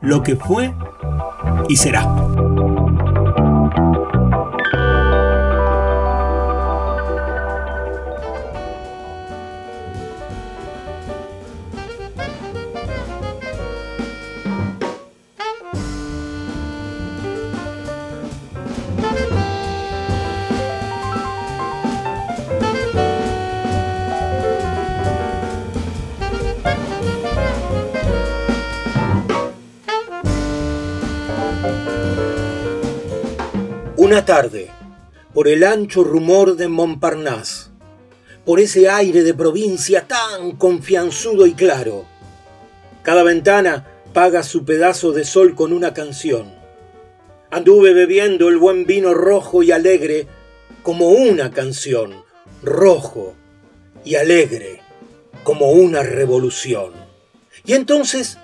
lo que fue y será. Tarde, por el ancho rumor de Montparnasse, por ese aire de provincia tan confianzudo y claro, cada ventana paga su pedazo de sol con una canción. Anduve bebiendo el buen vino rojo y alegre como una canción, rojo y alegre como una revolución. Y entonces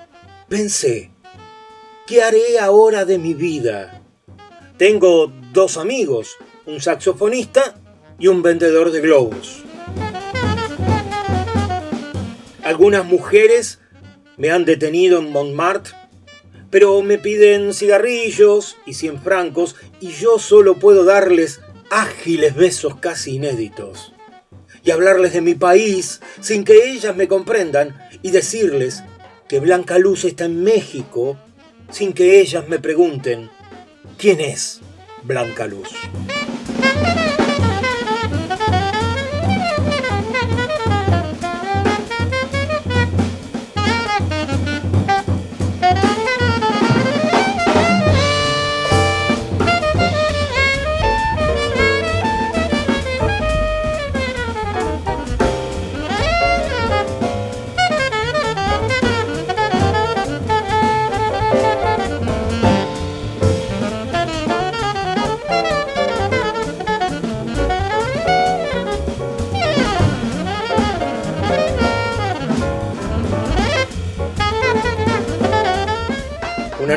pensé, ¿qué haré ahora de mi vida? Tengo dos amigos, un saxofonista y un vendedor de globos. Algunas mujeres me han detenido en Montmartre, pero me piden cigarrillos y cien francos y yo solo puedo darles ágiles besos casi inéditos y hablarles de mi país sin que ellas me comprendan y decirles que Blanca Luz está en México sin que ellas me pregunten quién es Blanca Luz.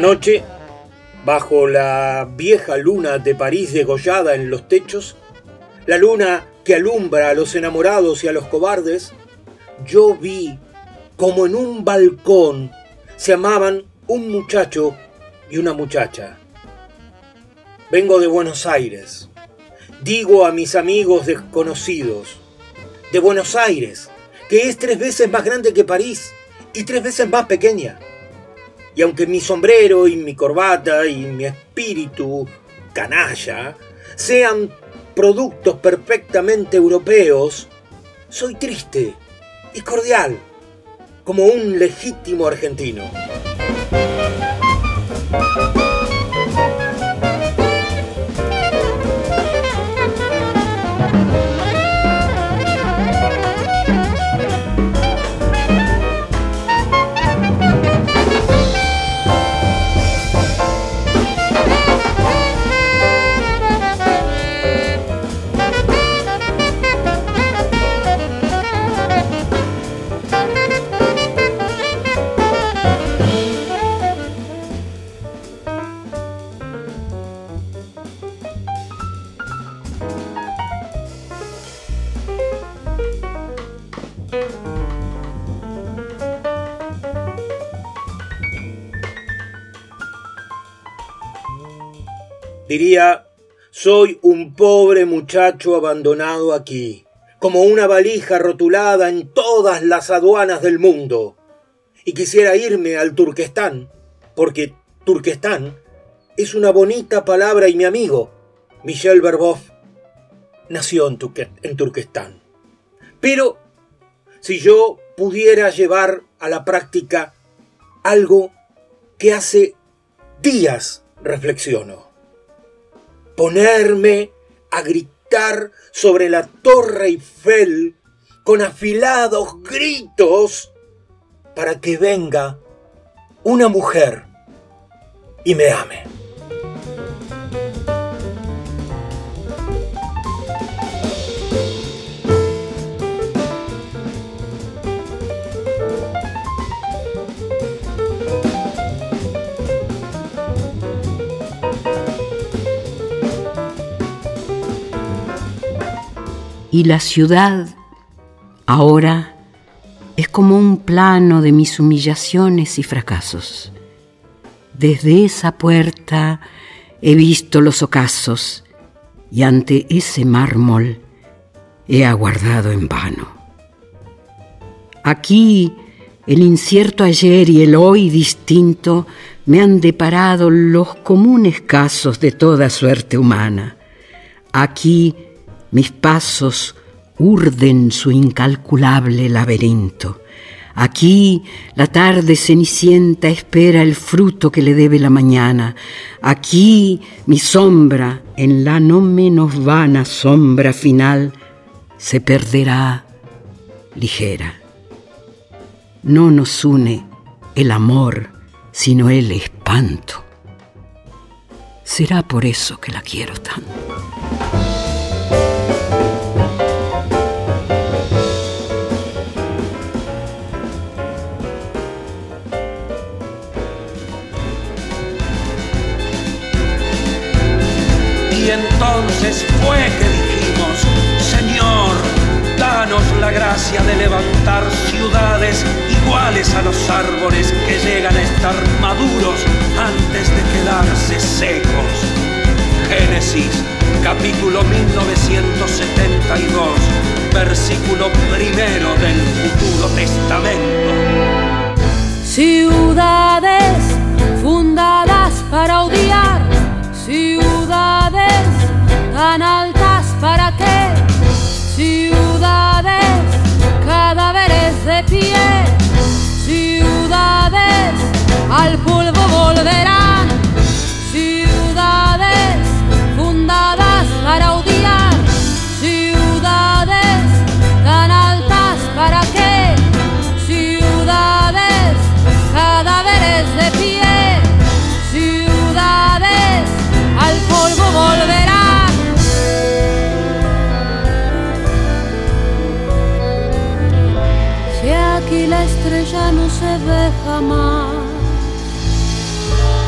Noche, bajo la vieja luna de París degollada en los techos, la luna que alumbra a los enamorados y a los cobardes, yo vi como en un balcón se amaban un muchacho y una muchacha. Vengo de Buenos Aires. Digo a mis amigos desconocidos, de Buenos Aires, que es tres veces más grande que París y tres veces más pequeña. Y aunque mi sombrero y mi corbata y mi espíritu canalla sean productos perfectamente europeos, soy triste y cordial, como un legítimo argentino. Diría, soy un pobre muchacho abandonado aquí, como una valija rotulada en todas las aduanas del mundo, y quisiera irme al Turquestán, porque Turquestán es una bonita palabra y mi amigo, Michel Berbov, nació en, en Turquestán. Pero si yo pudiera llevar a la práctica algo que hace días reflexiono, ponerme a gritar sobre la Torre Eiffel con afilados gritos para que venga una mujer y me ame. Y la ciudad ahora es como un plano de mis humillaciones y fracasos. Desde esa puerta he visto los ocasos y ante ese mármol he aguardado en vano. Aquí el incierto ayer y el hoy distinto me han deparado los comunes casos de toda suerte humana. Aquí mis pasos urden su incalculable laberinto. Aquí la tarde cenicienta espera el fruto que le debe la mañana. Aquí mi sombra, en la no menos vana sombra final, se perderá ligera. No nos une el amor, sino el espanto. Será por eso que la quiero tanto. Entonces fue que dijimos, Señor, danos la gracia de levantar ciudades iguales a los árboles que llegan a estar maduros antes de quedarse secos. Génesis, capítulo 1972, versículo primero del futuro testamento. Ciudades fundadas para odiar, ciudades tan altas para qué, ciudades cadáveres de pie, ciudades al polvo volverán,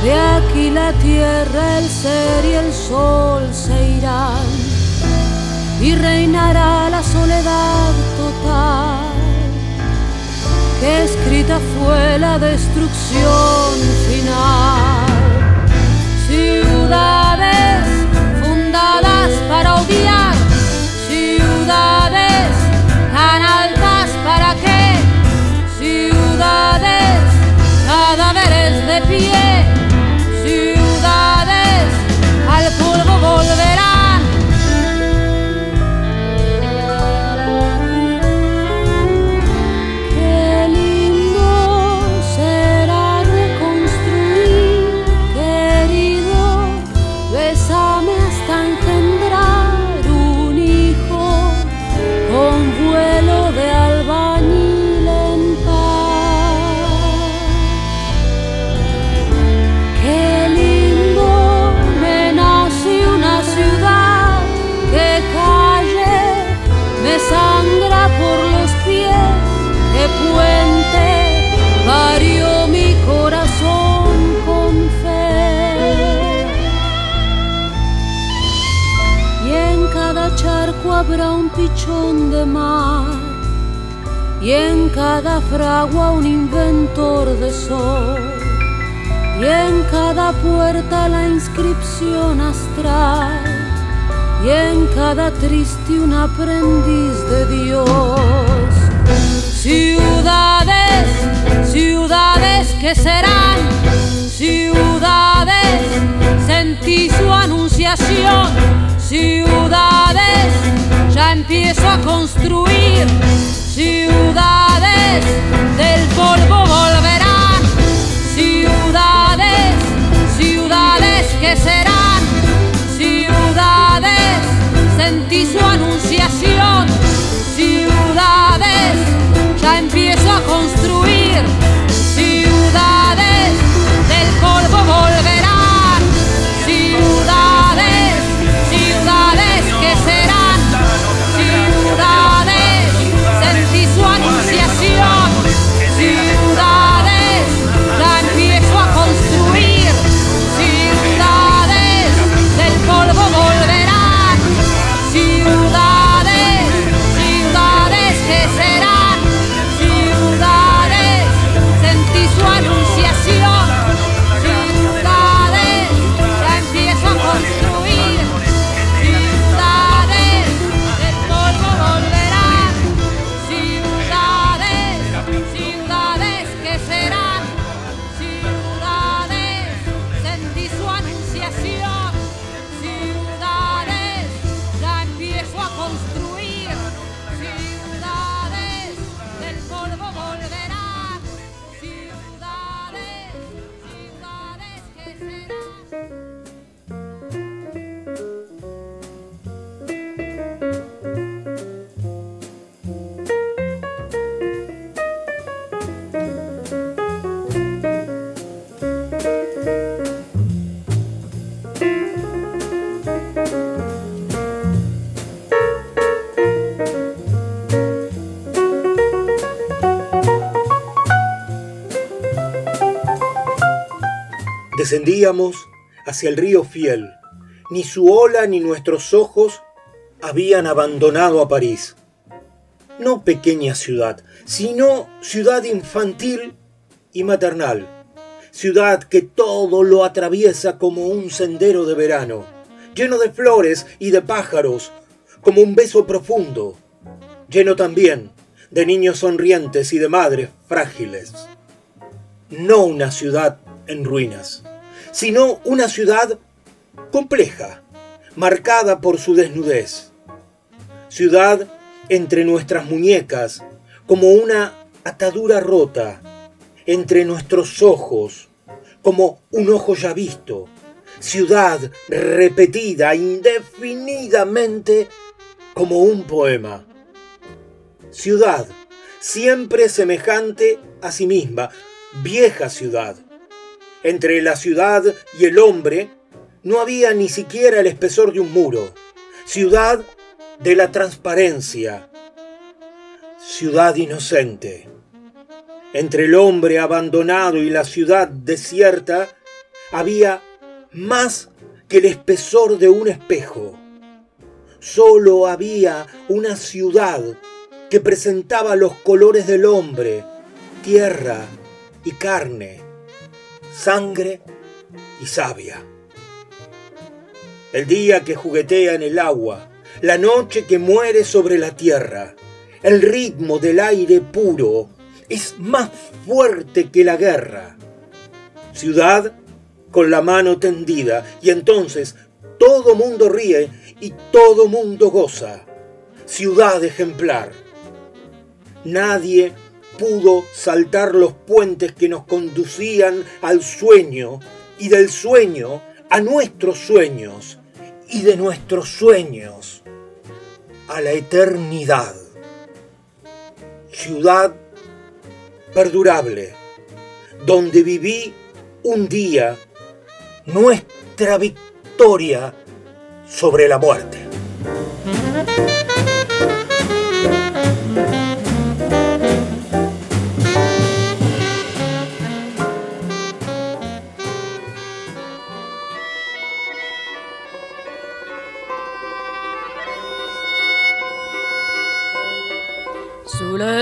de aquí la tierra, el ser y el sol se irán y reinará la soledad total que escrita fue la destrucción final. Ciudades fundadas para odiar, mar, y en cada fragua un inventor de sol, y en cada puerta la inscripción astral, y en cada triste un aprendiz de Dios. Ciudades, ciudades que serán, ciudades sentí su anunciación. Ciudades, ya empiezo a construir. Ciudades, del polvo volverán. Ciudades, ciudades que serán. Descendíamos hacia el río Fiel. Ni su ola ni nuestros ojos habían abandonado a París. No pequeña ciudad, sino ciudad infantil y maternal. Ciudad que todo lo atraviesa como un sendero de verano, lleno de flores y de pájaros, como un beso profundo, lleno también de niños sonrientes y de madres frágiles. No una ciudad en ruinas, sino una ciudad compleja, marcada por su desnudez. Ciudad entre nuestras muñecas, como una atadura rota, entre nuestros ojos, como un ojo ya visto. Ciudad repetida indefinidamente como un poema. Ciudad siempre semejante a sí misma, vieja ciudad. Entre la ciudad y el hombre no había ni siquiera el espesor de un muro. Ciudad de la transparencia. Ciudad inocente. Entre el hombre abandonado y la ciudad desierta había más que el espesor de un espejo. Solo había una ciudad que presentaba los colores del hombre, tierra y carne, sangre y savia. El día que juguetea en el agua, la noche que muere sobre la tierra, el ritmo del aire puro es más fuerte que la guerra. Ciudad con la mano tendida y entonces todo mundo ríe y todo mundo goza. Ciudad ejemplar. Nadie pudo saltar los puentes que nos conducían al sueño y del sueño a nuestros sueños y de nuestros sueños a la eternidad. Ciudad perdurable, donde viví un día nuestra victoria sobre la muerte.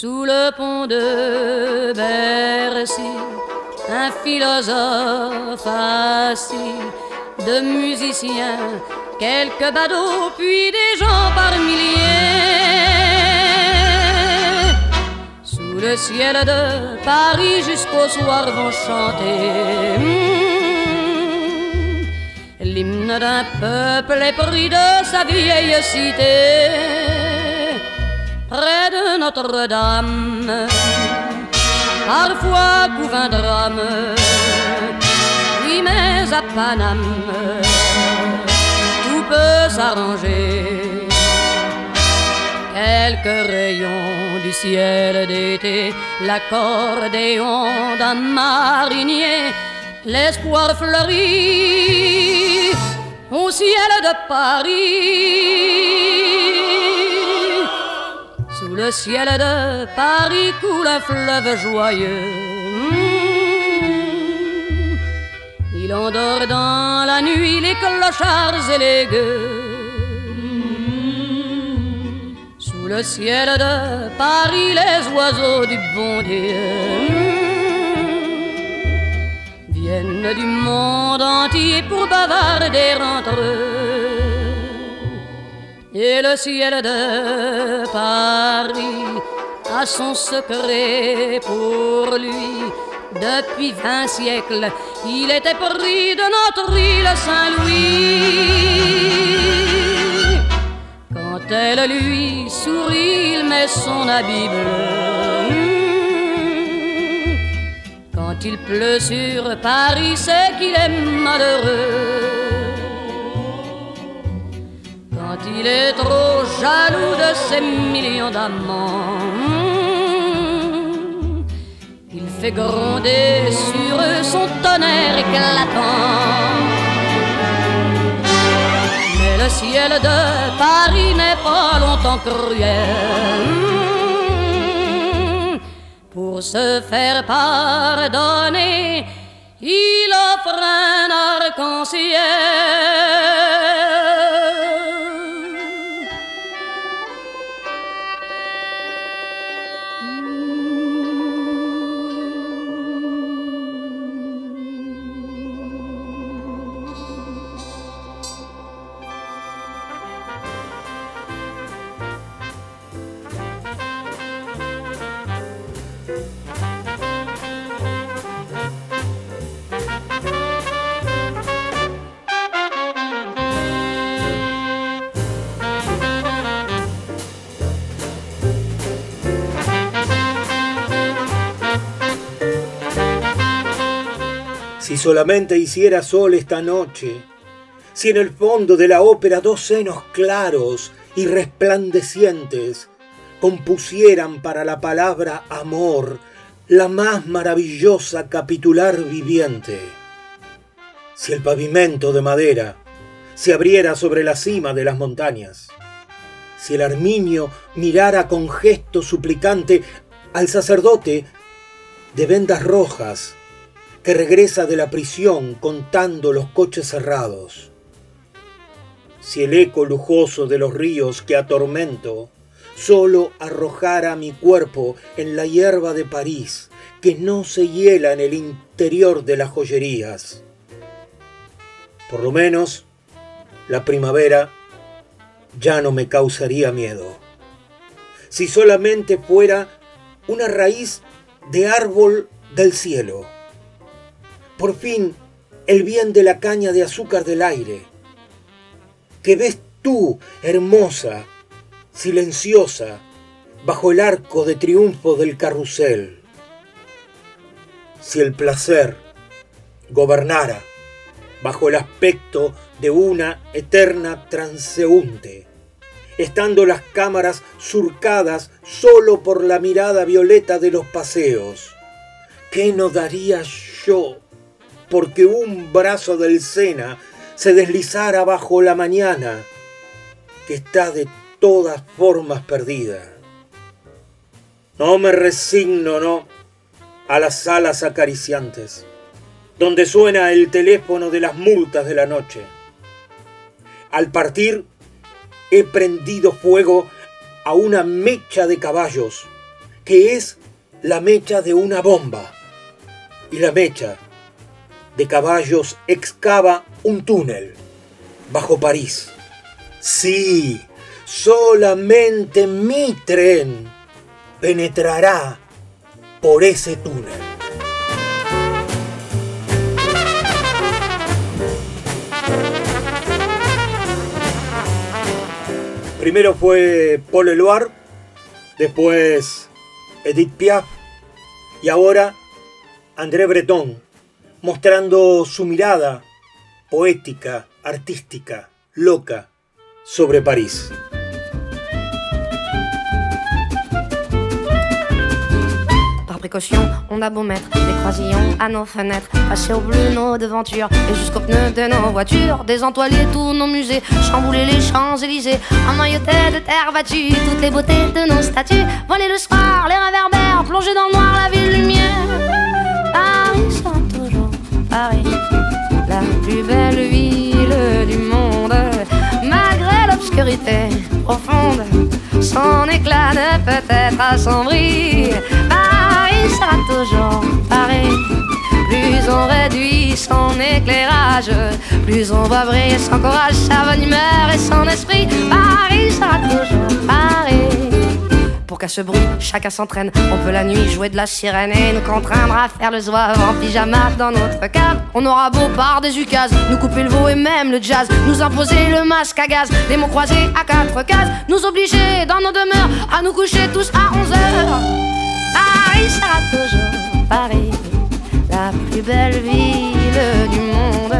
Sous le pont de Bercy, un philosophe assis, de musiciens, quelques badauds, puis des gens par milliers. Sous le ciel de Paris jusqu'au soir vont chanter. hmm, L'hymne d'un peuple épris de sa vieille cité, près de Notre-Dame, parfois couvre un drame, oui mais à Paname, tout peut s'arranger. Quelques rayons du ciel d'été, l'accordéon d'un marinier, l'espoir fleurit au ciel de Paris. Le ciel de Paris coule un fleuve joyeux. Hmm. Il endort dans la nuit les clochards et les gueux. Sous le ciel de Paris, les oiseaux du bon Dieu viennent du monde entier pour bavarder entre eux. Et le ciel de Paris a son secret pour lui. Depuis vingt siècles, il était pris de notre île Saint-Louis. Quand elle lui sourit, il met son habit bleu. Quand il pleut sur Paris, c'est qu'il est malheureux. Quand il est trop jaloux de ses millions d'amants, il fait gronder sur eux son tonnerre éclatant. Mais le ciel de Paris n'est pas longtemps cruel. Pour se faire pardonner, il offre un arc-en-ciel. Si solamente hiciera sol esta noche, si en el fondo de la ópera dos senos claros y resplandecientes compusieran para la palabra amor la más maravillosa capitular viviente. Si el pavimento de madera se abriera sobre la cima de las montañas. Si el arminio mirara con gesto suplicante al sacerdote de vendas rojas que regresa de la prisión contando los coches cerrados. Si el eco lujoso de los ríos que atormento solo arrojara mi cuerpo en la hierba de París que no se hiela en el interior de las joyerías. Por lo menos, la primavera ya no me causaría miedo. Si solamente fuera una raíz de árbol del cielo. Por fin, el bien de la caña de azúcar del aire. Que ves tú, hermosa, silenciosa, bajo el arco de triunfo del carrusel. Si el placer gobernara bajo el aspecto de una eterna transeúnte, estando las cámaras surcadas solo por la mirada violeta de los paseos. ¿Qué no daría yo porque un brazo del Sena se deslizara bajo la mañana que está de todas formas perdida? No me resigno, no, a las alas acariciantes donde suena el teléfono de las multas de la noche. Al partir, he prendido fuego a una mecha de caballos, que es la mecha de una bomba. Y la mecha de caballos excava un túnel bajo París. Sí, solamente mi tren penetrará por ese túnel. Primero fue Paul Eluard, después Edith Piaf y ahora André Breton, mostrando su mirada poética, artística, loca sobre París. on a beau mettre des croisillons à nos fenêtres, passer au bleu nos devantures et jusqu'aux pneus de nos voitures, désentoiler tous nos musées, chambouler les Champs-Élysées, emmailloter de terre battue toutes les beautés de nos statues, voler le soir, les réverbères, plonger dans le noir la ville lumière. Paris Paris, la plus belle ville du monde, malgré l'obscurité profonde, son éclat ne peut être assombri sera toujours pareil. Plus on réduit son éclairage, plus on va briller son courage, sa bonne humeur et son esprit. Paris sera toujours pareil. Pour qu'à ce bruit, chacun s'entraîne. On peut la nuit jouer de la sirène et nous contraindre à faire le zouave en pyjama dans notre cave. On aura beau par des ukases, nous couper le veau et même le jazz, nous imposer le masque à gaz, des mots croisés à quatre cases, nous obliger dans nos demeures à nous coucher tous à 11 heures. Paris sera toujours Paris, la plus belle ville du monde.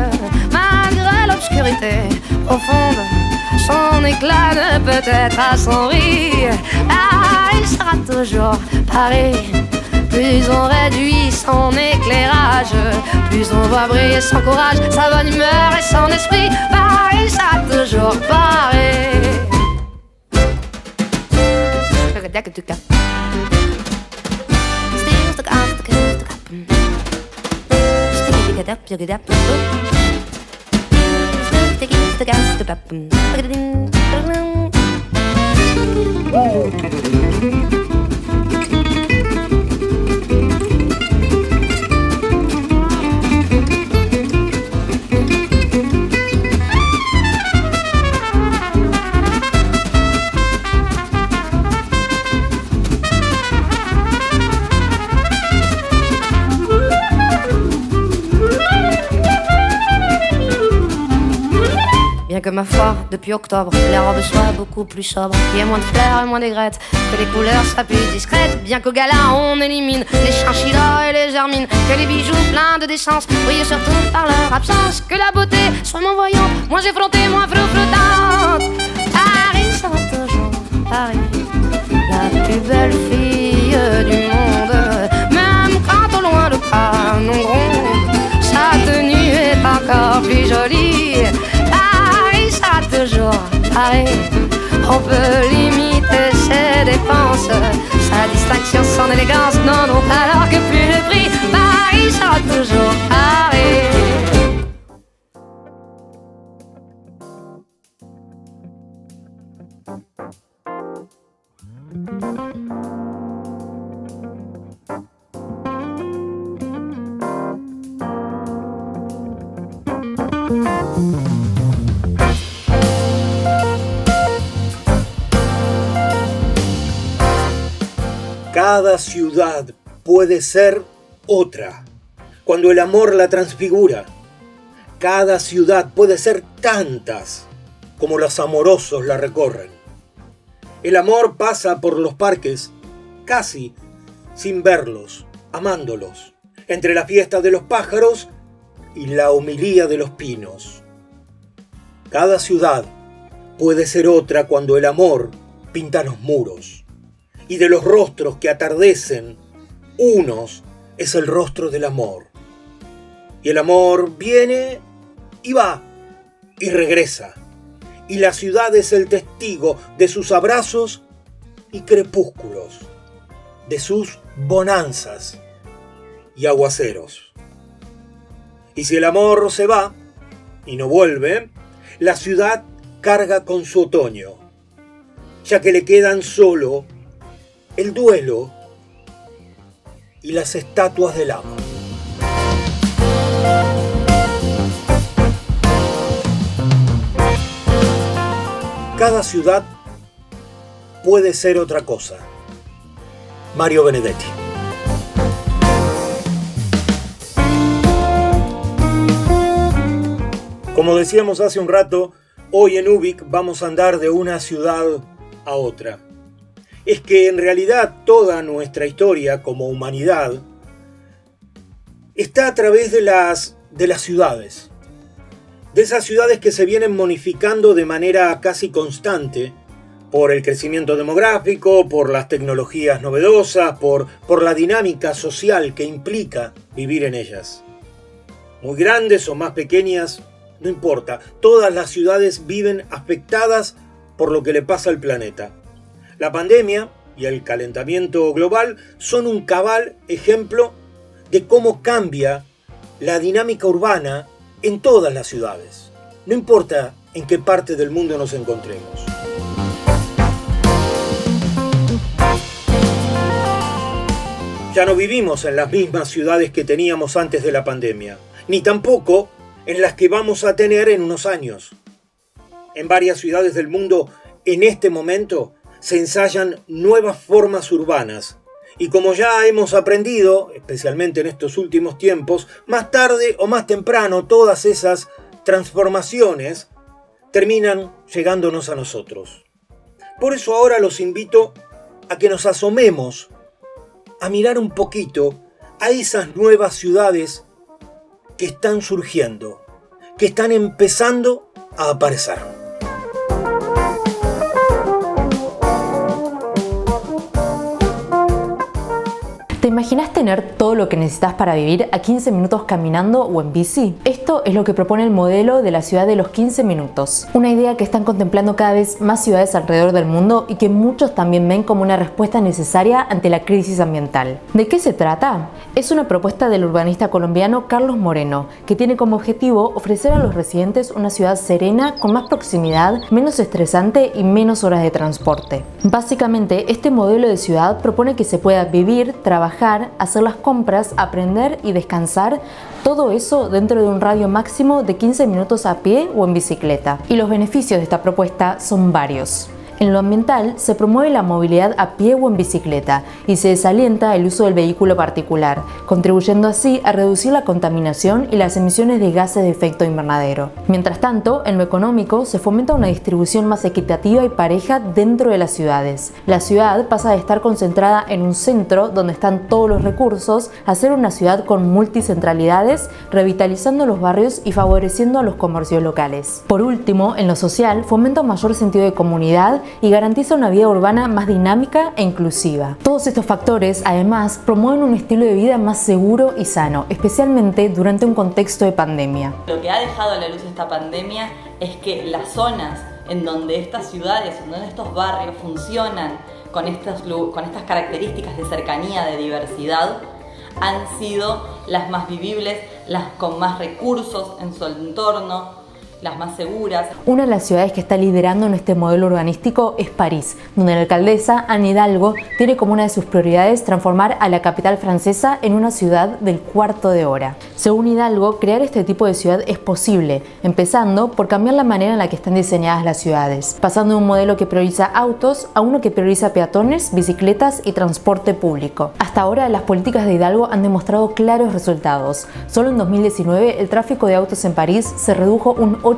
Malgré l'obscurité profonde, son éclat ne peut être assombri. Paris sera toujours Paris. Plus on réduit son éclairage, plus on va briller son courage, sa bonne humeur et son esprit. Paris sera toujours Paris. Woo! Ma foi, depuis octobre, les robes soient beaucoup plus sobres. Qu'il y ait moins de fleurs et moins d'aigrettes, que les couleurs soient plus discrètes. Bien qu'au gala on élimine les chinchillas et les hermines. Que les bijoux pleins de décence brillent surtout par leur absence. Que la beauté soit moins voyante, moins effrontée, moins flottante. Paris sera toujours Paris, la plus belle fille du monde. Même quand au loin le canon gronde, sa tenue est encore plus jolie toujours On peut limiter ses dépenses, sa distinction, son élégance non, non, alors que plus le prix. Paris sera toujours Paris. Cada ciudad puede ser otra cuando el amor la transfigura. Cada ciudad puede ser tantas como los amorosos la recorren. El amor pasa por los parques casi sin verlos, amándolos, entre la fiesta de los pájaros y la homilía de los pinos. Cada ciudad puede ser otra cuando el amor pinta los muros y de los rostros que atardecen, unos es el rostro del amor. Y el amor viene y va y regresa. Y la ciudad es el testigo de sus abrazos y crepúsculos, de sus bonanzas y aguaceros. Y si el amor se va y no vuelve, la ciudad carga con su otoño, ya que le quedan solo el duelo y las estatuas del amo. Cada ciudad puede ser otra cosa. Mario Benedetti. Como decíamos hace un rato, hoy en Ubik vamos a andar de una ciudad a otra. Es que en realidad toda nuestra historia como humanidad está a través de las, de las ciudades. De esas ciudades que se vienen modificando de manera casi constante por el crecimiento demográfico, por las tecnologías novedosas, por, por la dinámica social que implica vivir en ellas. Muy grandes o más pequeñas, no importa, todas las ciudades viven afectadas por lo que le pasa al planeta. La pandemia y el calentamiento global son un cabal ejemplo de cómo cambia la dinámica urbana en todas las ciudades. No importa en qué parte del mundo nos encontremos. Ya no vivimos en las mismas ciudades que teníamos antes de la pandemia, ni tampoco en las que vamos a tener en unos años. En varias ciudades del mundo, en este momento, se ensayan nuevas formas urbanas. Y como ya hemos aprendido, especialmente en estos últimos tiempos, más tarde o más temprano todas esas transformaciones terminan llegándonos a nosotros. Por eso ahora los invito a que nos asomemos a mirar un poquito a esas nuevas ciudades que están surgiendo, que están empezando a aparecer. Imaginas tener todo lo que necesitas para vivir a 15 minutos caminando o en bici? Esto es lo que propone el modelo de la ciudad de los 15 minutos, una idea que están contemplando cada vez más ciudades alrededor del mundo y que muchos también ven como una respuesta necesaria ante la crisis ambiental. ¿De qué se trata? Es una propuesta del urbanista colombiano Carlos Moreno, que tiene como objetivo ofrecer a los residentes una ciudad serena, con más proximidad, menos estresante y menos horas de transporte. Básicamente, este modelo de ciudad propone que se pueda vivir, trabajar, hacer las compras, aprender y descansar, todo eso dentro de un radio máximo de 15 minutos a pie o en bicicleta. Y los beneficios de esta propuesta son varios. En lo ambiental se promueve la movilidad a pie o en bicicleta y se desalienta el uso del vehículo particular, contribuyendo así a reducir la contaminación y las emisiones de gases de efecto invernadero. Mientras tanto, en lo económico se fomenta una distribución más equitativa y pareja dentro de las ciudades. La ciudad pasa de estar concentrada en un centro donde están todos los recursos a ser una ciudad con multicentralidades, revitalizando los barrios y favoreciendo a los comercios locales. Por último, en lo social fomenta un mayor sentido de comunidad y garantiza una vida urbana más dinámica e inclusiva. Todos estos factores, además, promueven un estilo de vida más seguro y sano, especialmente durante un contexto de pandemia. Lo que ha dejado a la luz esta pandemia es que las zonas en donde estas ciudades, en donde estos barrios funcionan con estas, con estas características de cercanía, de diversidad, han sido las más vivibles, las con más recursos en su entorno, las más seguras. Una de las ciudades que está liderando en este modelo urbanístico es París, donde la alcaldesa Anne Hidalgo tiene como una de sus prioridades transformar a la capital francesa en una ciudad del cuarto de hora. Según Hidalgo, crear este tipo de ciudad es posible, empezando por cambiar la manera en la que están diseñadas las ciudades, pasando de un modelo que prioriza autos a uno que prioriza peatones, bicicletas y transporte público. Hasta ahora las políticas de Hidalgo han demostrado claros resultados. Solo en 2019 el tráfico de autos en París se redujo un 8%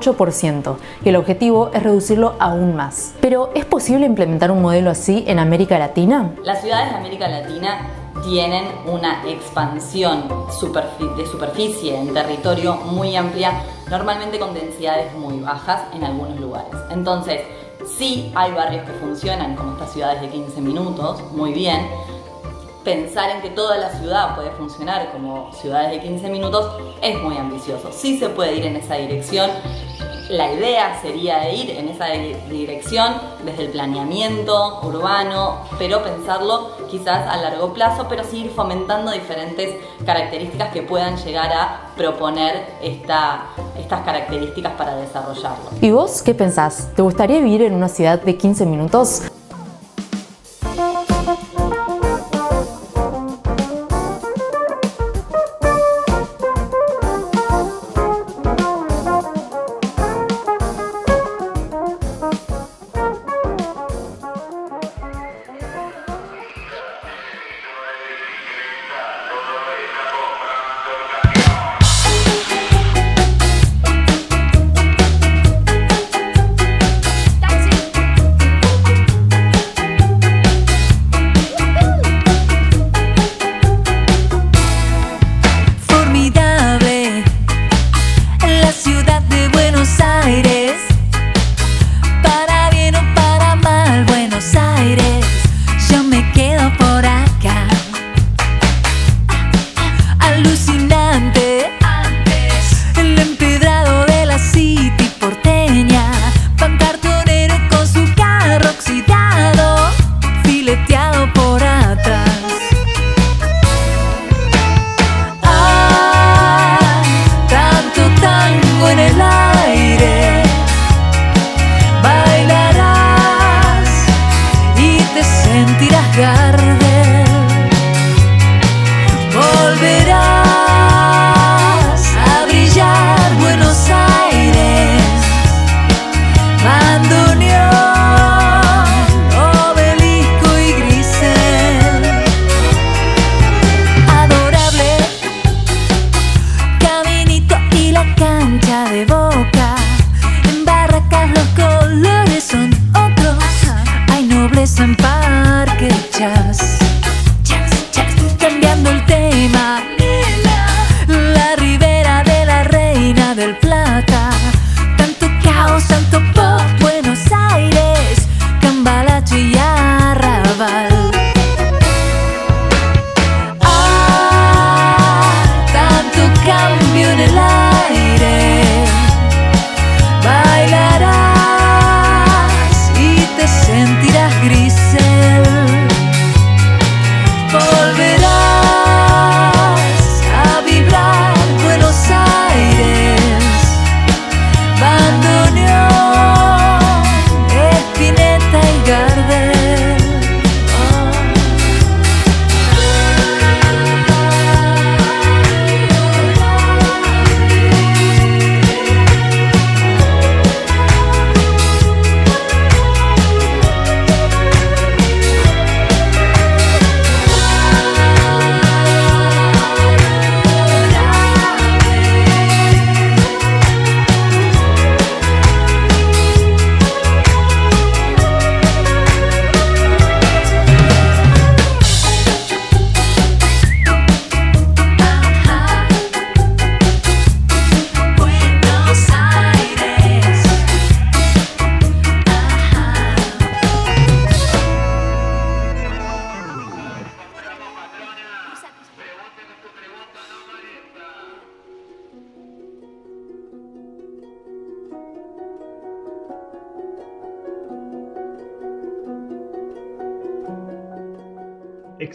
y el objetivo es reducirlo aún más. Pero ¿es posible implementar un modelo así en América Latina? Las ciudades de América Latina tienen una expansión de superficie en territorio muy amplia, normalmente con densidades muy bajas en algunos lugares. Entonces, sí hay barrios que funcionan como estas ciudades de 15 minutos, muy bien. Pensar en que toda la ciudad puede funcionar como ciudades de 15 minutos es muy ambicioso. Sí se puede ir en esa dirección, la idea sería ir en esa dirección desde el planeamiento urbano, pero pensarlo quizás a largo plazo, pero seguir fomentando diferentes características que puedan llegar a proponer esta, estas características para desarrollarlo. ¿Y vos qué pensás? ¿Te gustaría vivir en una ciudad de 15 minutos?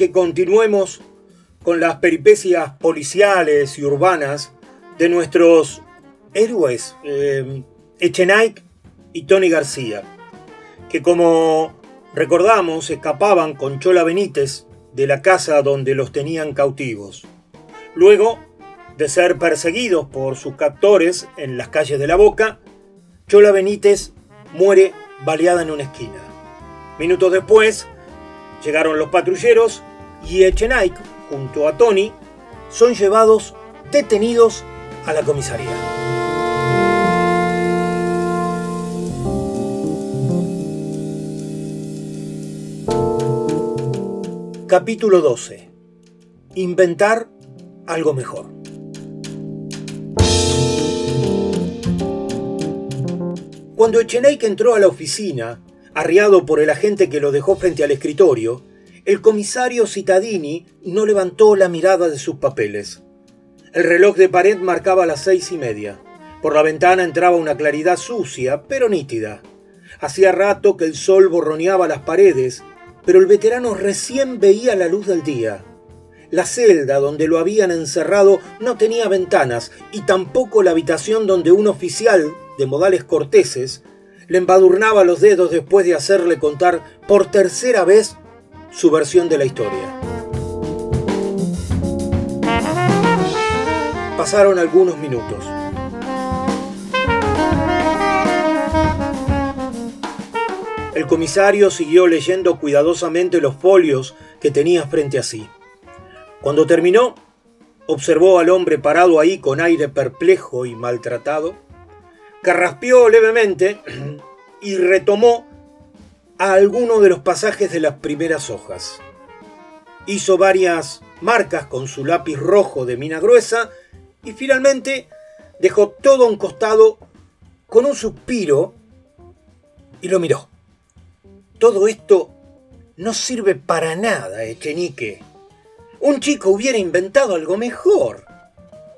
Que continuemos con las peripecias policiales y urbanas de nuestros héroes, eh, y Tony García, que como recordamos escapaban con Chola Benítez de la casa donde los tenían cautivos. Luego de ser perseguidos por sus captores en las calles de la Boca, Chola Benítez muere baleada en una esquina. Minutos después, Llegaron los patrulleros y Echenike, junto a Tony, son llevados detenidos a la comisaría. Capítulo 12. Inventar algo mejor. Cuando Echenique entró a la oficina, arriado por el agente que lo dejó frente al escritorio, el comisario Citadini no levantó la mirada de sus papeles. El reloj de pared marcaba las seis y media. Por la ventana entraba una claridad sucia, pero nítida. Hacía rato que el sol borroneaba las paredes, pero el veterano recién veía la luz del día. La celda donde lo habían encerrado no tenía ventanas y tampoco la habitación donde un oficial, de modales corteses, le embadurnaba los dedos después de hacerle contar por tercera vez su versión de la historia. Pasaron algunos minutos. El comisario siguió leyendo cuidadosamente los folios que tenía frente a sí. Cuando terminó, observó al hombre parado ahí con aire perplejo y maltratado, carraspeó levemente y retomó a alguno de los pasajes de las primeras hojas. Hizo varias marcas con su lápiz rojo de mina gruesa y finalmente dejó todo a un costado con un suspiro y lo miró. Todo esto no sirve para nada, Echenique. Un chico hubiera inventado algo mejor.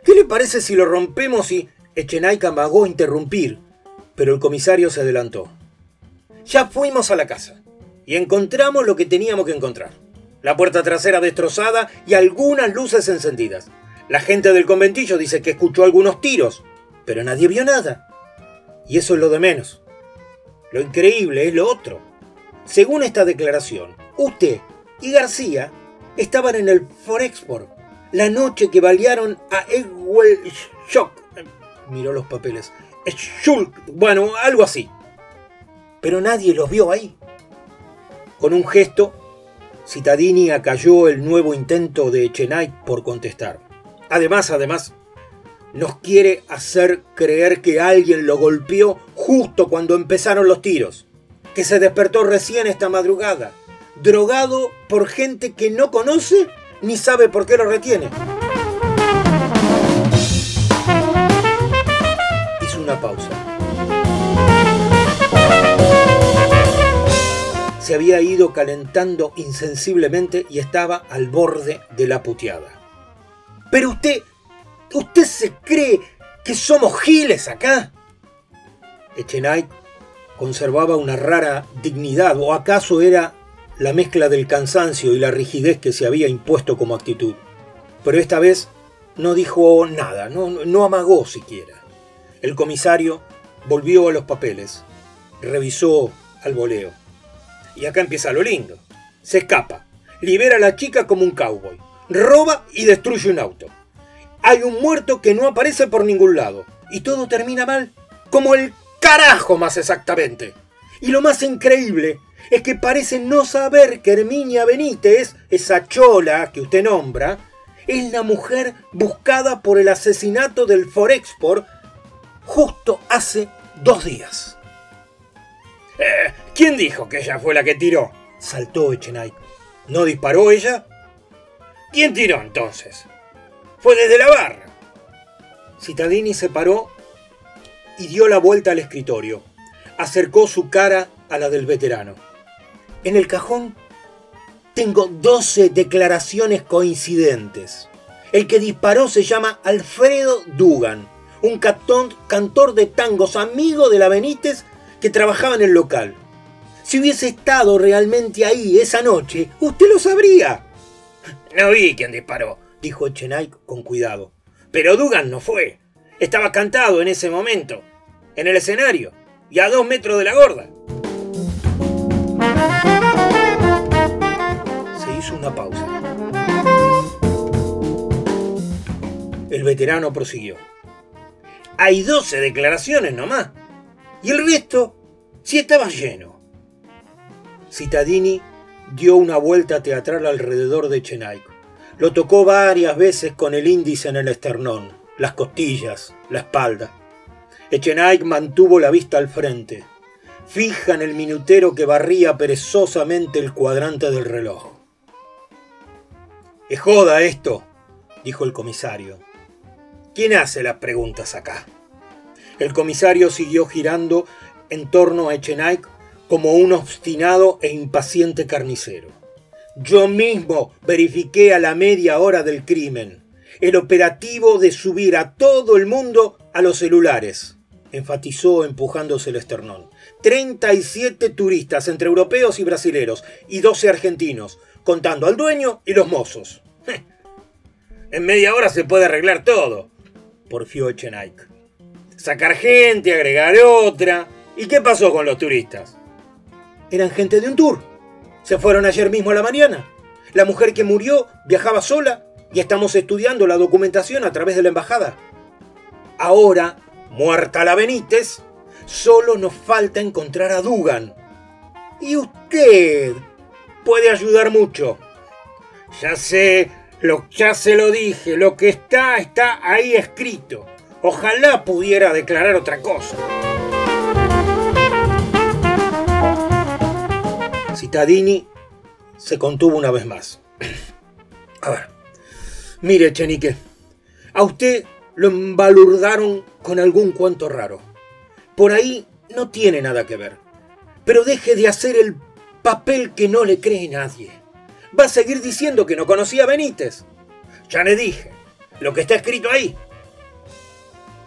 ¿Qué le parece si lo rompemos y Echenique amagó interrumpir? Pero el comisario se adelantó. Ya fuimos a la casa y encontramos lo que teníamos que encontrar. La puerta trasera destrozada y algunas luces encendidas. La gente del conventillo dice que escuchó algunos tiros, pero nadie vio nada. Y eso es lo de menos. Lo increíble es lo otro. Según esta declaración, usted y García estaban en el Forexport la noche que balearon a Ewell Shock. Miró los papeles. Schulk, bueno, algo así. Pero nadie los vio ahí. Con un gesto, Citadini acalló el nuevo intento de Echenique por contestar. Además, además, nos quiere hacer creer que alguien lo golpeó justo cuando empezaron los tiros que se despertó recién esta madrugada, drogado por gente que no conoce ni sabe por qué lo retiene. Hizo una pausa. Se había ido calentando insensiblemente y estaba al borde de la puteada. Pero usted, usted se cree que somos giles acá. Echenay conservaba una rara dignidad, o acaso era la mezcla del cansancio y la rigidez que se había impuesto como actitud. Pero esta vez no dijo nada, no, no amagó siquiera. El comisario volvió a los papeles, revisó al voleo. Y acá empieza lo lindo. Se escapa, libera a la chica como un cowboy, roba y destruye un auto. Hay un muerto que no aparece por ningún lado. Y todo termina mal, como el carajo más exactamente. Y lo más increíble es que parece no saber que Herminia Benítez, esa chola que usted nombra, es la mujer buscada por el asesinato del Forexport justo hace dos días. ¿Quién dijo que ella fue la que tiró? Saltó Echenay. ¿No disparó ella? ¿Quién tiró entonces? Fue desde la barra. Citadini se paró y dio la vuelta al escritorio. Acercó su cara a la del veterano. En el cajón tengo 12 declaraciones coincidentes. El que disparó se llama Alfredo Dugan, un cantor de tangos amigo de la Benítez que trabajaba en el local. Si hubiese estado realmente ahí esa noche, usted lo sabría. No vi quién disparó, dijo Echenay con cuidado. Pero Dugan no fue. Estaba cantado en ese momento en el escenario y a dos metros de la gorda. Se hizo una pausa. El veterano prosiguió. Hay 12 declaraciones nomás. Y el resto sí estaba lleno. Citadini dio una vuelta teatral alrededor de Chenaico. Lo tocó varias veces con el índice en el esternón, las costillas, la espalda. Echenique mantuvo la vista al frente, fija en el minutero que barría perezosamente el cuadrante del reloj. Es joda esto, dijo el comisario. ¿Quién hace las preguntas acá? El comisario siguió girando en torno a Echenique como un obstinado e impaciente carnicero. Yo mismo verifiqué a la media hora del crimen el operativo de subir a todo el mundo a los celulares, enfatizó empujándose el esternón. 37 turistas entre europeos y brasileros y 12 argentinos, contando al dueño y los mozos. En media hora se puede arreglar todo, porfió Echenique. Sacar gente, agregar otra. ¿Y qué pasó con los turistas? Eran gente de un tour. Se fueron ayer mismo a la mañana. La mujer que murió viajaba sola y estamos estudiando la documentación a través de la embajada. Ahora, muerta la Benítez, solo nos falta encontrar a Dugan. Y usted puede ayudar mucho. Ya sé, lo, ya se lo dije, lo que está está ahí escrito. Ojalá pudiera declarar otra cosa. Citadini se contuvo una vez más. A ver, mire, Chenique, a usted lo embalurdaron con algún cuento raro. Por ahí no tiene nada que ver. Pero deje de hacer el papel que no le cree nadie. Va a seguir diciendo que no conocía a Benítez. Ya le dije, lo que está escrito ahí.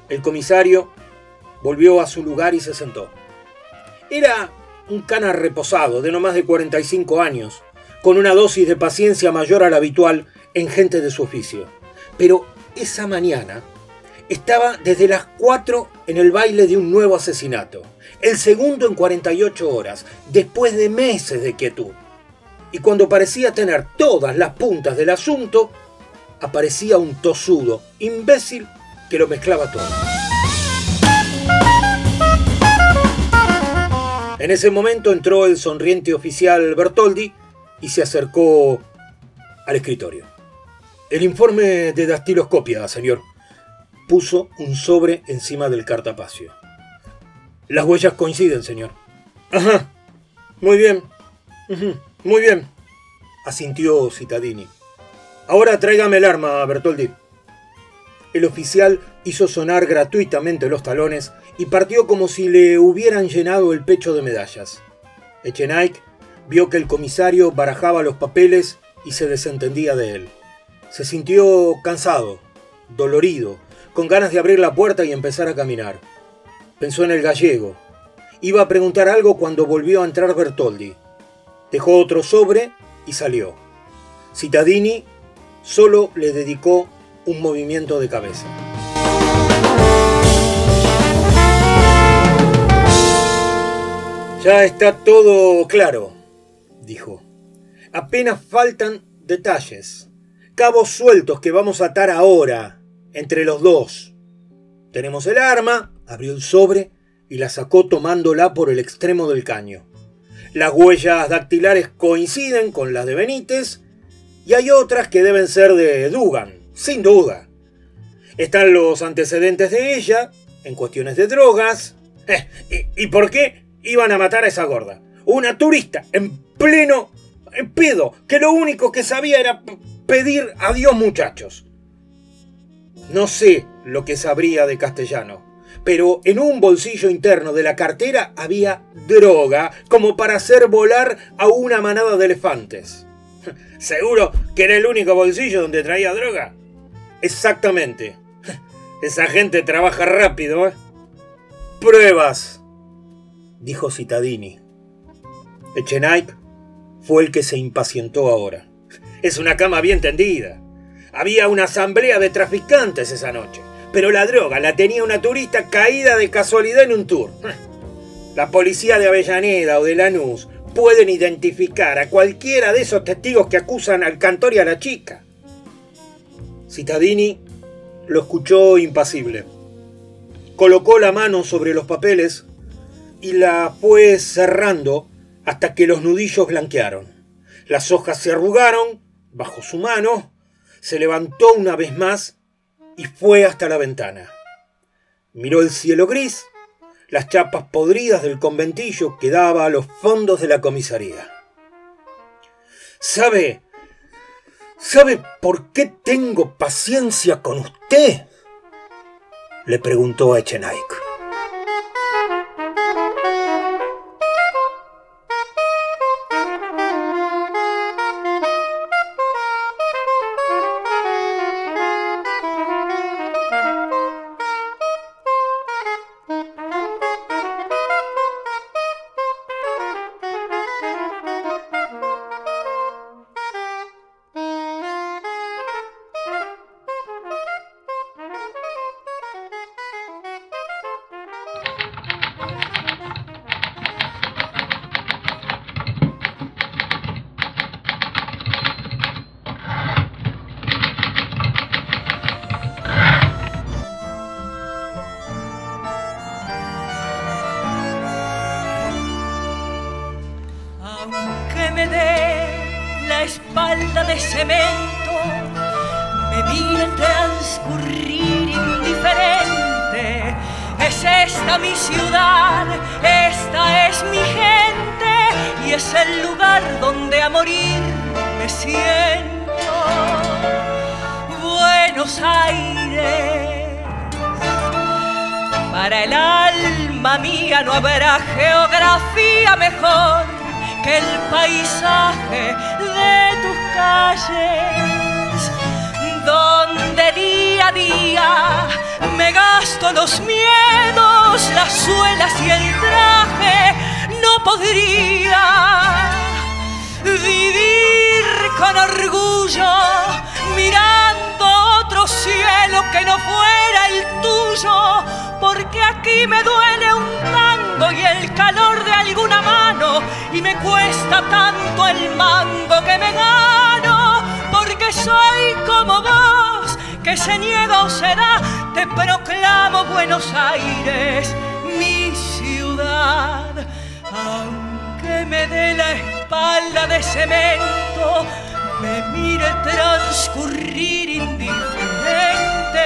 El comisario volvió a su lugar y se sentó. Era un cana reposado de no más de 45 años, con una dosis de paciencia mayor a la habitual en gente de su oficio. Pero esa mañana estaba desde las 4 en el baile de un nuevo asesinato, el segundo en 48 horas, después de meses de quietud. Y cuando parecía tener todas las puntas del asunto, aparecía un tosudo, imbécil, que lo mezclaba todo. En ese momento entró el sonriente oficial Bertoldi y se acercó al escritorio. El informe de dastiloscopia, señor. Puso un sobre encima del cartapacio. Las huellas coinciden, señor. Ajá. Muy bien. Muy bien. Asintió Citadini. Ahora tráigame el arma, Bertoldi. El oficial hizo sonar gratuitamente los talones y partió como si le hubieran llenado el pecho de medallas. Echenique vio que el comisario barajaba los papeles y se desentendía de él. Se sintió cansado, dolorido, con ganas de abrir la puerta y empezar a caminar. Pensó en el gallego. Iba a preguntar algo cuando volvió a entrar Bertoldi. Dejó otro sobre y salió. Citadini solo le dedicó un movimiento de cabeza. Ya está todo claro, dijo. Apenas faltan detalles, cabos sueltos que vamos a atar ahora entre los dos. Tenemos el arma, abrió el sobre y la sacó tomándola por el extremo del caño. Las huellas dactilares coinciden con las de Benítez y hay otras que deben ser de Dugan, sin duda. Están los antecedentes de ella, en cuestiones de drogas. Eh, ¿y, por qué iban a matar a esa gorda? Una turista en pleno pedo, que lo único que sabía era pedir adiós muchachos. No sé lo que sabría de castellano, pero en un bolsillo interno de la cartera había droga como para hacer volar a una manada de elefantes. ¿Seguro que era el único bolsillo donde traía droga? Exactamente. Esa gente trabaja rápido, ¿eh? Pruebas, dijo Citadini. Echenique fue el que se impacientó ahora. Es una cama bien tendida. Había una asamblea de traficantes esa noche, pero la droga la tenía una turista caída de casualidad en un tour. La policía de Avellaneda o de Lanús pueden identificar a cualquiera de esos testigos que acusan al cantor y a la chica. Citadini lo escuchó impasible. Colocó la mano sobre los papeles y la fue cerrando hasta que los nudillos blanquearon. Las hojas se arrugaron bajo su mano, se levantó una vez más y fue hasta la ventana. Miró el cielo gris las chapas podridas del conventillo que daba a los fondos de la comisaría. ¿Sabe? ¿Sabe por qué tengo paciencia con usted? Le preguntó a que aquí me duele un mango y el calor de alguna mano y me cuesta tanto el mango que me gano porque soy como vos que se niega o será te proclamo Buenos Aires mi ciudad. Aunque me dé la espalda de cemento me mire transcurrir indiferente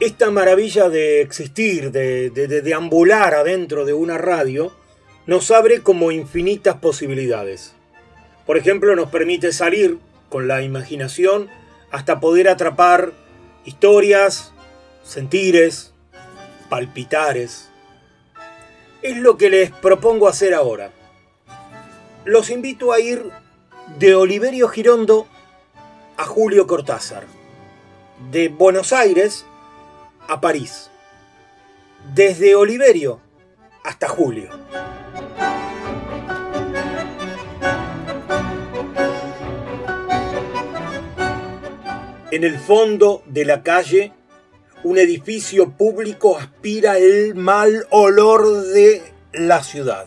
Esta maravilla de existir, de, deambular adentro de una radio, nos abre como infinitas posibilidades. Por ejemplo, nos permite salir con la imaginación hasta poder atrapar historias, sentires, palpitares. Es lo que les propongo hacer ahora. Los invito a ir de Oliverio Girondo a Julio Cortázar, de Buenos Aires a París. Desde Oliverio hasta Julio. En el fondo de la calle, un edificio público aspira el mal olor de la ciudad.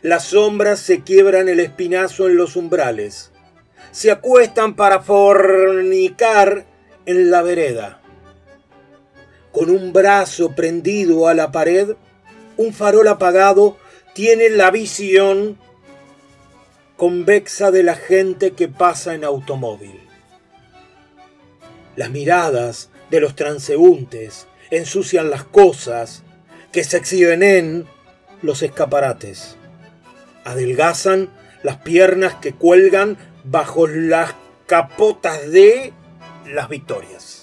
Las sombras se quiebran el espinazo en los umbrales. Se acuestan para fornicar en la vereda con un brazo prendido a la pared, un farol apagado tiene la visión convexa de la gente que pasa en automóvil. Las miradas de los transeúntes ensucian las cosas que se exhiben en los escaparates. Adelgazan las piernas que cuelgan bajo las capotas de las victorias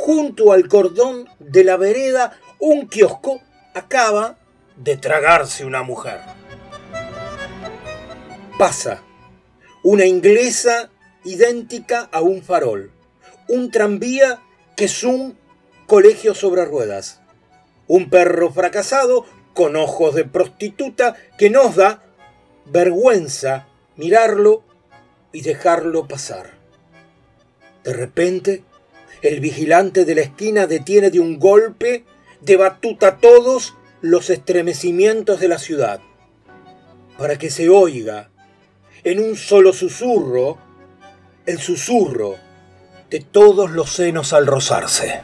junto al cordón de la vereda, un kiosco acaba de tragarse una mujer. Pasa una inglesa idéntica a un farol, un tranvía que es un colegio sobre ruedas, un perro fracasado con ojos de prostituta que nos da vergüenza mirarlo y dejarlo pasar. De repente, el vigilante de la esquina detiene de un golpe de batuta todos los estremecimientos de la ciudad, para que se oiga en un solo susurro el susurro de todos los senos al rozarse.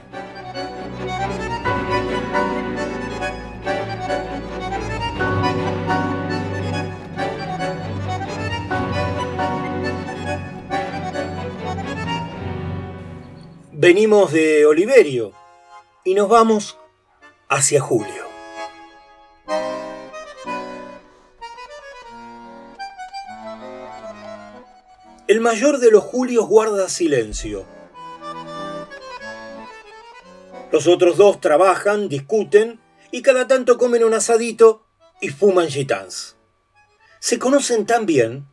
Venimos de Oliverio y nos vamos hacia Julio. El mayor de los Julios guarda silencio. Los otros dos trabajan, discuten y cada tanto comen un asadito y fuman gitans. Se conocen tan bien,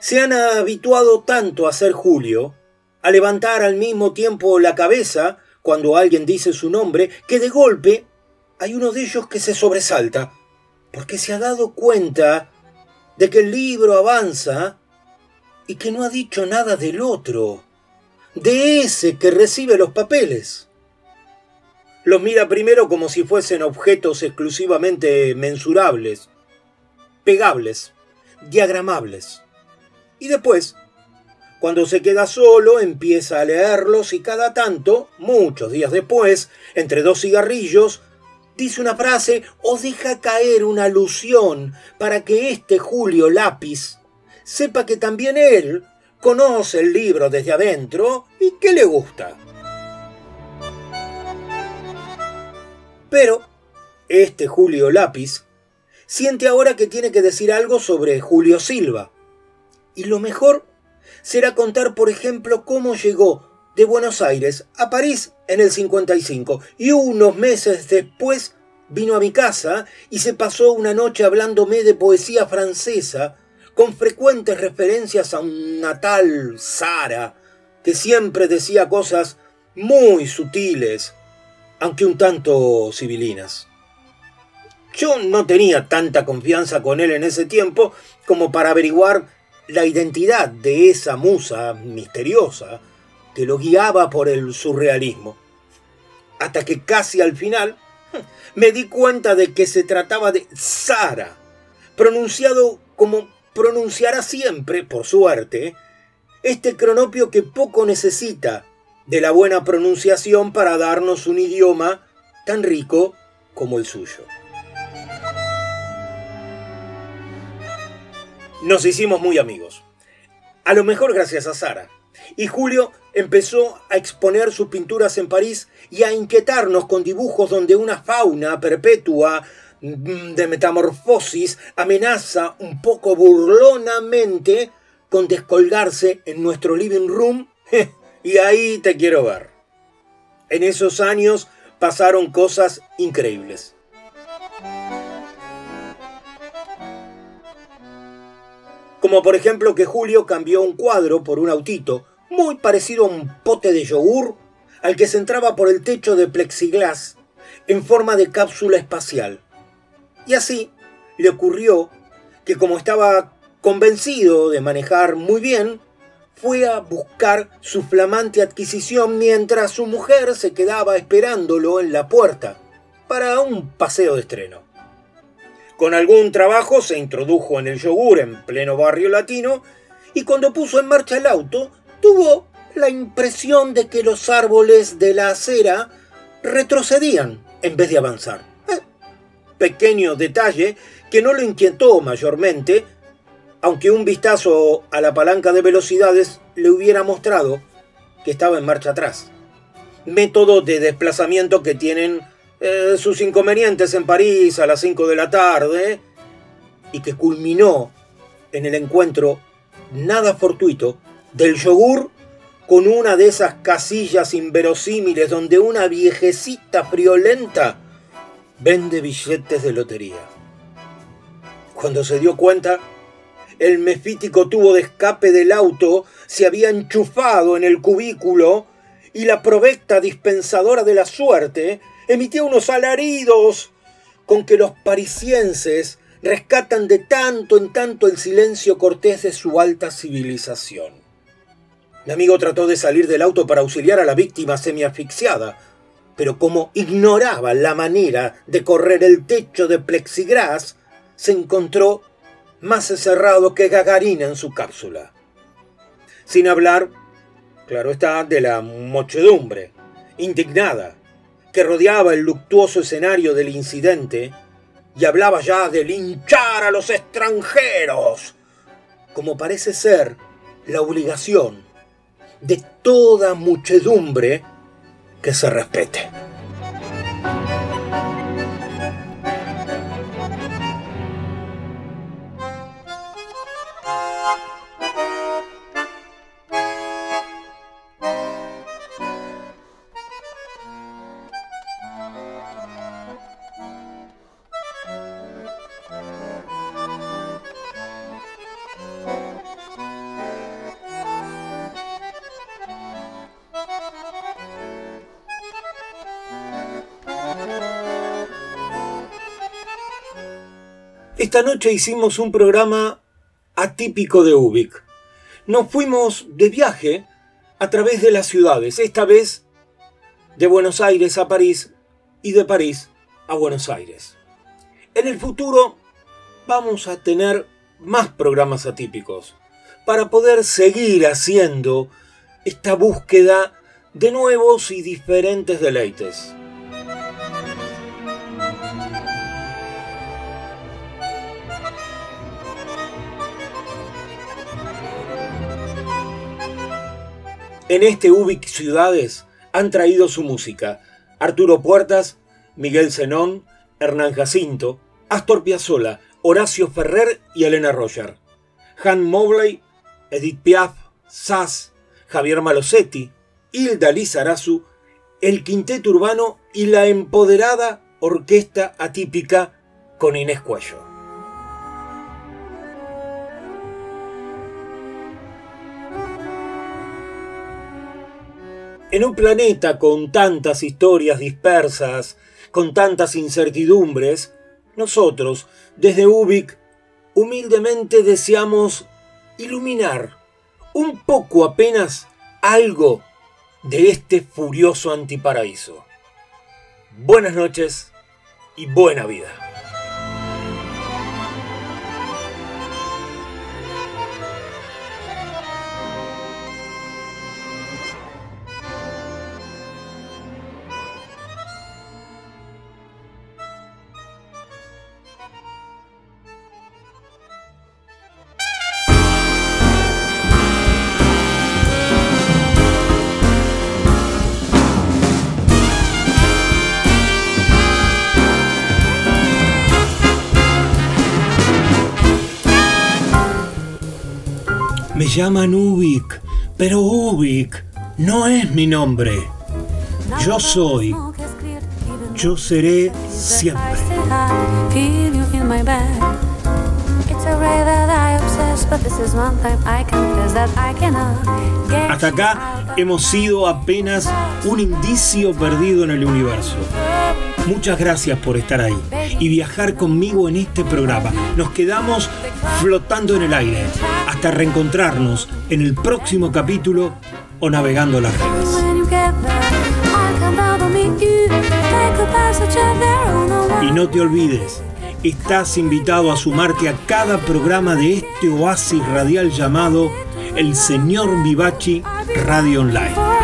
se han habituado tanto a ser Julio, a levantar al mismo tiempo la cabeza cuando alguien dice su nombre, que de golpe hay uno de ellos que se sobresalta, porque se ha dado cuenta de que el libro avanza y que no ha dicho nada del otro, de ese que recibe los papeles. Los mira primero como si fuesen objetos exclusivamente mensurables, pegables, diagramables, y después cuando se queda solo, empieza a leerlos y cada tanto, muchos días después, entre dos cigarrillos, dice una frase o deja caer una alusión para que este Julio Lápiz sepa que también él conoce el libro desde adentro y que le gusta. Pero este Julio Lápiz siente ahora que tiene que decir algo sobre Julio Silva. Y lo mejor será contar, por ejemplo, cómo llegó de Buenos Aires a París en el 55 y unos meses después vino a mi casa y se pasó una noche hablándome de poesía francesa con frecuentes referencias a una tal Sara que siempre decía cosas muy sutiles, aunque un tanto civilinas. Yo no tenía tanta confianza con él en ese tiempo como para averiguar la identidad de esa musa misteriosa que lo guiaba por el surrealismo. Hasta que casi al final me di cuenta de que se trataba de Sara, pronunciado como pronunciará siempre, por suerte, este cronopio que poco necesita de la buena pronunciación para darnos un idioma tan rico como el suyo. Nos hicimos muy amigos. A lo mejor gracias a Sara. Y Julio empezó a exponer sus pinturas en París y a inquietarnos con dibujos donde una fauna perpetua mm, de metamorfosis amenaza un poco burlonamente con descolgarse en nuestro living room. y ahí te quiero ver. En esos años pasaron cosas increíbles. Como por ejemplo que Julio cambió un cuadro por un autito, muy parecido a un pote de yogur, al que se entraba por el techo de plexiglas en forma de cápsula espacial. Y así le ocurrió que como estaba convencido de manejar muy bien, fue a buscar su flamante adquisición mientras su mujer se quedaba esperándolo en la puerta para un paseo de estreno. Con algún trabajo se introdujo en el yogur en pleno barrio latino y cuando puso en marcha el auto tuvo la impresión de que los árboles de la acera retrocedían en vez de avanzar. Eh, pequeño detalle que no lo inquietó mayormente, aunque un vistazo a la palanca de velocidades le hubiera mostrado que estaba en marcha atrás. Método de desplazamiento que tienen eh, sus inconvenientes en París a las 5 de la tarde y que culminó en el encuentro nada fortuito del yogur con una de esas casillas inverosímiles donde una viejecita friolenta vende billetes de lotería. Cuando se dio cuenta, el mefítico tubo de escape del auto se había enchufado en el cubículo y la provecta dispensadora de la suerte emitía unos alaridos con que los parisienses rescatan de tanto en tanto el silencio cortés de su alta civilización. Mi amigo trató de salir del auto para auxiliar a la víctima semiasfixiada, pero como ignoraba la manera de correr el techo de plexiglas, se encontró más encerrado que Gagarina en su cápsula. Sin hablar, claro está, de la muchedumbre, indignada, que rodeaba el luctuoso escenario del incidente y hablaba ya de linchar a los extranjeros, como parece ser la obligación de toda muchedumbre que se respete. Esta noche hicimos un programa atípico de Ubik. Nos fuimos de viaje a través de las ciudades, esta vez de Buenos Aires a París y de París a Buenos Aires. En el futuro vamos a tener más programas atípicos para poder seguir haciendo esta búsqueda de nuevos y diferentes deleites. En este Ubic Ciudades han traído su música Arturo Puertas, Miguel Zenón, Hernán Jacinto, Astor Piazzolla, Horacio Ferrer y Elena Roger. Han Mobley, Edith Piaf, Sass, Javier Malosetti, Hilda Lizarazu, el Quinteto Urbano y la empoderada Orquesta Atípica con Inés Cuello. En un planeta con tantas historias dispersas, con tantas incertidumbres, nosotros, desde Ubik, humildemente deseamos iluminar un poco apenas algo de este furioso antiparaíso. Buenas noches y buena vida. Llaman Ubik, pero Ubik no es mi nombre. Yo soy, yo seré siempre. Hasta acá hemos sido apenas un indicio perdido en el universo. Muchas gracias por estar ahí y viajar conmigo en este programa. Nos quedamos flotando en el aire hasta reencontrarnos en el próximo capítulo o navegando las redes. Y no te olvides, estás invitado a sumarte a cada programa de este oasis radial llamado El Señor Vivachi Radio Online.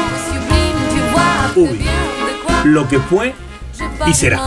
Lo que fue y será.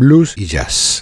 Blues y jazz.